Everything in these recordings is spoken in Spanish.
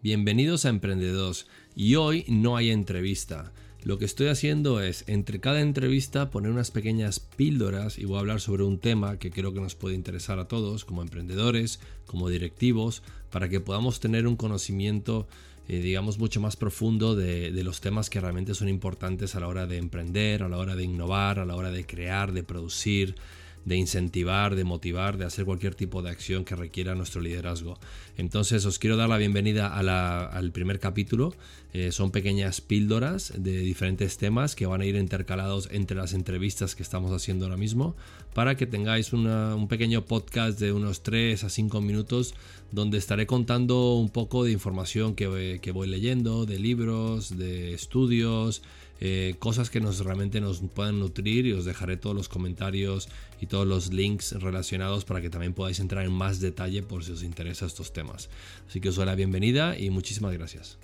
Bienvenidos a Emprendedores y hoy no hay entrevista. Lo que estoy haciendo es entre cada entrevista poner unas pequeñas píldoras y voy a hablar sobre un tema que creo que nos puede interesar a todos como emprendedores, como directivos, para que podamos tener un conocimiento eh, digamos mucho más profundo de, de los temas que realmente son importantes a la hora de emprender, a la hora de innovar, a la hora de crear, de producir de incentivar, de motivar, de hacer cualquier tipo de acción que requiera nuestro liderazgo. Entonces os quiero dar la bienvenida al primer capítulo. Eh, son pequeñas píldoras de diferentes temas que van a ir intercalados entre las entrevistas que estamos haciendo ahora mismo para que tengáis un pequeño podcast de unos 3 a 5 minutos donde estaré contando un poco de información que, que voy leyendo, de libros, de estudios, eh, cosas que nos realmente nos puedan nutrir y os dejaré todos los comentarios y todos los links relacionados para que también podáis entrar en más detalle por si os interesa estos temas. Así que os doy la bienvenida y muchísimas gracias.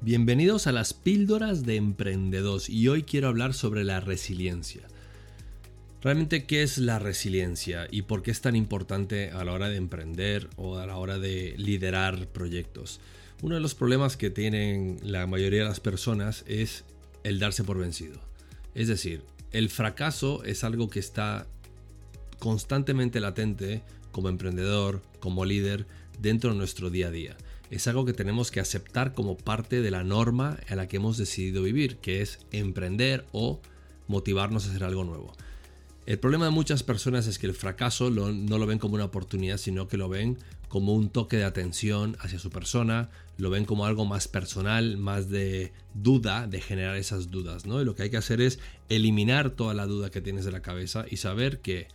Bienvenidos a las píldoras de emprendedores y hoy quiero hablar sobre la resiliencia. Realmente, ¿qué es la resiliencia y por qué es tan importante a la hora de emprender o a la hora de liderar proyectos? Uno de los problemas que tienen la mayoría de las personas es el darse por vencido. Es decir, el fracaso es algo que está constantemente latente como emprendedor, como líder, dentro de nuestro día a día. Es algo que tenemos que aceptar como parte de la norma en la que hemos decidido vivir, que es emprender o motivarnos a hacer algo nuevo. El problema de muchas personas es que el fracaso no lo ven como una oportunidad, sino que lo ven como un toque de atención hacia su persona, lo ven como algo más personal, más de duda, de generar esas dudas, ¿no? Y lo que hay que hacer es eliminar toda la duda que tienes de la cabeza y saber que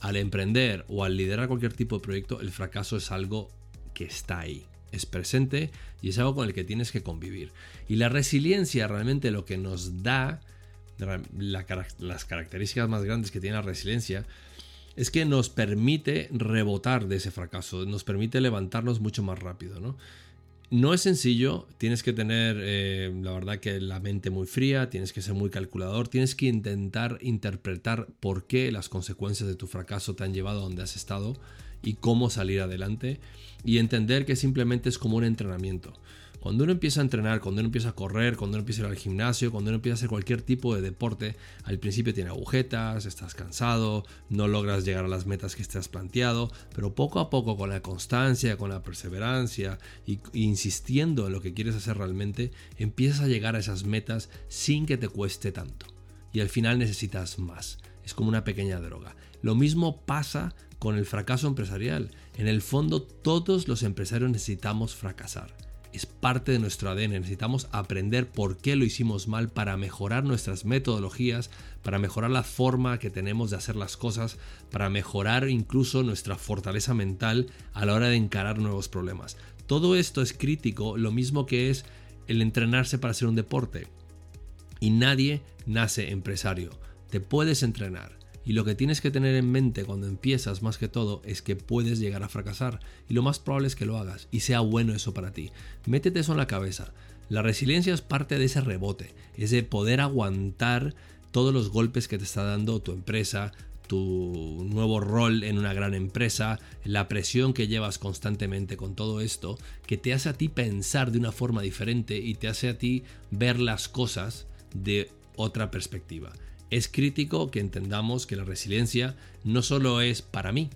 al emprender o al liderar cualquier tipo de proyecto, el fracaso es algo que está ahí, es presente y es algo con el que tienes que convivir. Y la resiliencia realmente lo que nos da, las características más grandes que tiene la resiliencia, es que nos permite rebotar de ese fracaso, nos permite levantarnos mucho más rápido, ¿no? No es sencillo, tienes que tener, eh, la verdad que la mente muy fría, tienes que ser muy calculador, tienes que intentar interpretar por qué las consecuencias de tu fracaso te han llevado a donde has estado y cómo salir adelante y entender que simplemente es como un entrenamiento. Cuando uno empieza a entrenar, cuando uno empieza a correr, cuando uno empieza a ir al gimnasio, cuando uno empieza a hacer cualquier tipo de deporte, al principio tiene agujetas, estás cansado, no logras llegar a las metas que te has planteado, pero poco a poco con la constancia, con la perseverancia y, insistiendo en lo que quieres hacer realmente, empiezas a llegar a esas metas sin que te cueste tanto. Y al final necesitas más. Es como una pequeña droga. Lo mismo pasa con el fracaso empresarial. En el fondo todos los empresarios necesitamos fracasar es parte de nuestro ADN. Necesitamos aprender por qué lo hicimos mal para mejorar nuestras metodologías, para mejorar la forma que tenemos de hacer las cosas, para mejorar incluso nuestra fortaleza mental a la hora de encarar nuevos problemas. Todo esto es crítico, lo mismo que es el entrenarse para hacer un deporte. Y nadie nace empresario. Te puedes entrenar y lo que tienes que tener en mente cuando empiezas más que todo es que puedes llegar a fracasar. Y lo más probable es que lo hagas y sea bueno eso para ti. Métete eso en la cabeza. La resiliencia es parte de ese rebote, es de poder aguantar todos los golpes que te está dando tu empresa, tu nuevo rol en una gran empresa, la presión que llevas constantemente con todo esto, que te hace a ti pensar de una forma diferente y te hace a ti ver las cosas de otra perspectiva es crítico que entendamos que la resiliencia no solo es para mí,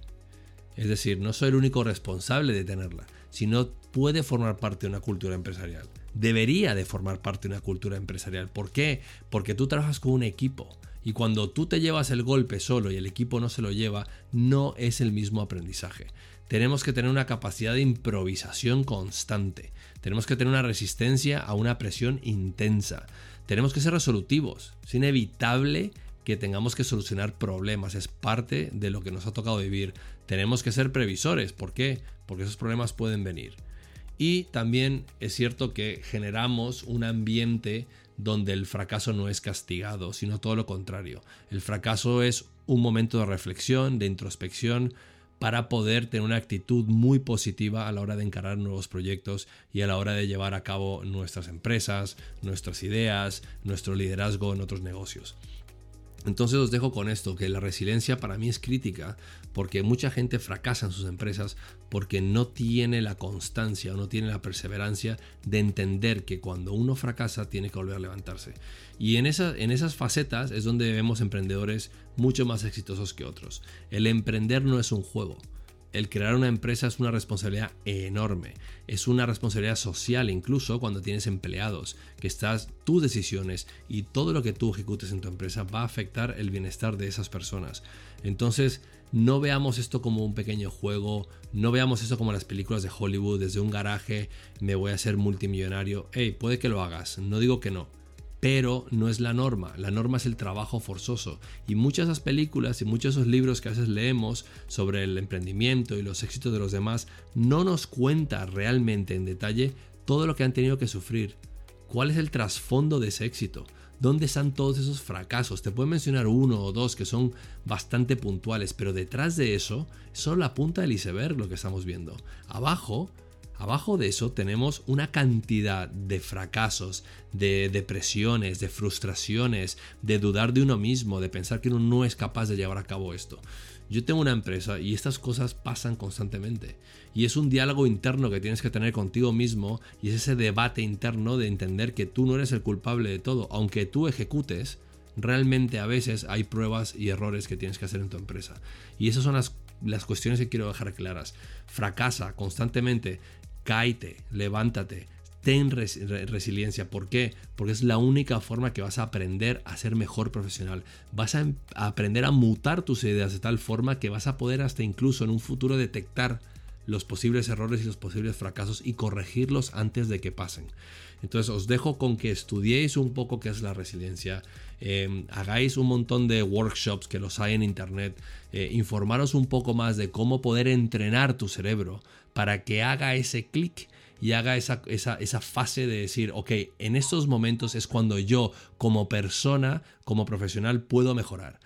es decir, no soy el único responsable de tenerla, sino puede formar parte de una cultura empresarial. Debería de formar parte de una cultura empresarial. ¿Por qué? Porque tú trabajas con un equipo y cuando tú te llevas el golpe solo y el equipo no se lo lleva, no es el mismo aprendizaje. Tenemos que tener una capacidad de improvisación constante. Tenemos que tener una resistencia a una presión intensa. Tenemos que ser resolutivos. Es inevitable que tengamos que solucionar problemas. Es parte de lo que nos ha tocado vivir. Tenemos que ser previsores. ¿Por qué? Porque esos problemas pueden venir. Y también es cierto que generamos un ambiente donde el fracaso no es castigado, sino todo lo contrario. El fracaso es un momento de reflexión, de introspección, para poder tener una actitud muy positiva a la hora de encarar nuevos proyectos y a la hora de llevar a cabo nuestras empresas, nuestras ideas, nuestro liderazgo en otros negocios. Entonces os dejo con esto, que la resiliencia para mí es crítica, porque mucha gente fracasa en sus empresas porque no tiene la constancia o no tiene la perseverancia de entender que cuando uno fracasa tiene que volver a levantarse. Y en, en esas facetas es donde vemos emprendedores mucho más exitosos que otros. El emprender no es un juego el crear una empresa es una responsabilidad enorme. Es una responsabilidad social incluso cuando tienes empleados, que estás tus decisiones y todo lo que tú ejecutes en tu empresa va a afectar el bienestar de esas personas. Entonces, no veamos esto como un pequeño juego, no veamos esto como las películas de Hollywood, desde un garaje me voy a ser multimillonario. Hey, puede que lo hagas, no digo que no pero no es la norma. La norma es el trabajo forzoso. Y muchas de esas películas y muchos de esos libros que a veces leemos sobre el emprendimiento y los éxitos de los demás no nos cuenta realmente en detalle todo lo que han tenido que sufrir. ¿Cuál es el trasfondo de ese éxito? ¿Dónde están todos esos fracasos? Te puedo mencionar uno o dos que son bastante puntuales, pero detrás de eso es solo la punta del iceberg lo que estamos viendo. Abajo Abajo de eso tenemos una cantidad de fracasos, de depresiones, de frustraciones, de dudar de uno mismo, de pensar que uno no es capaz de llevar a cabo esto. Yo tengo una empresa y estas cosas pasan constantemente. Y es un diálogo interno que tienes que tener contigo mismo y es ese debate interno de entender que tú no eres el culpable de todo. Aunque tú ejecutes, realmente a veces hay pruebas y errores que tienes que hacer en tu empresa. Y esas son las, las cuestiones que quiero dejar claras. Fracasa constantemente cáite, levántate, ten resiliencia. ¿Por qué? Porque es la única forma que vas a aprender a ser mejor profesional. Vas em-, a, aprender a mutar tus ideas de tal forma que vas a poder hasta incluso en un futuro detectar los posibles errores y los posibles fracasos y corregirlos antes de que pasen. Entonces os dejo con que estudiéis un poco qué es la resiliencia, em, hagáis un montón de workshops que los hay en internet, eh, informaros un poco más de cómo poder entrenar tu cerebro para que haga ese clic y haga esa, esa, esa, fase de decir, ok, en estos momentos es cuando yo como persona, como profesional, puedo mejorar.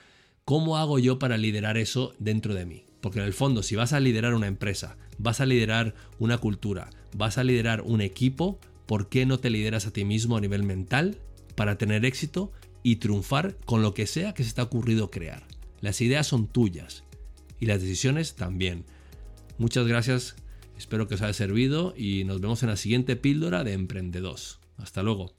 ¿Cómo hago yo para liderar eso dentro de mí? Porque en el fondo, si vas a liderar una empresa, vas a liderar una cultura, vas a liderar un equipo, ¿por qué no te lideras a ti mismo a nivel mental para tener éxito y triunfar con lo que sea que se te ha ocurrido crear? Las ideas son tuyas y las decisiones también. Muchas gracias, espero que os haya servido y nos vemos en la siguiente píldora de Emprendedores. Hasta luego.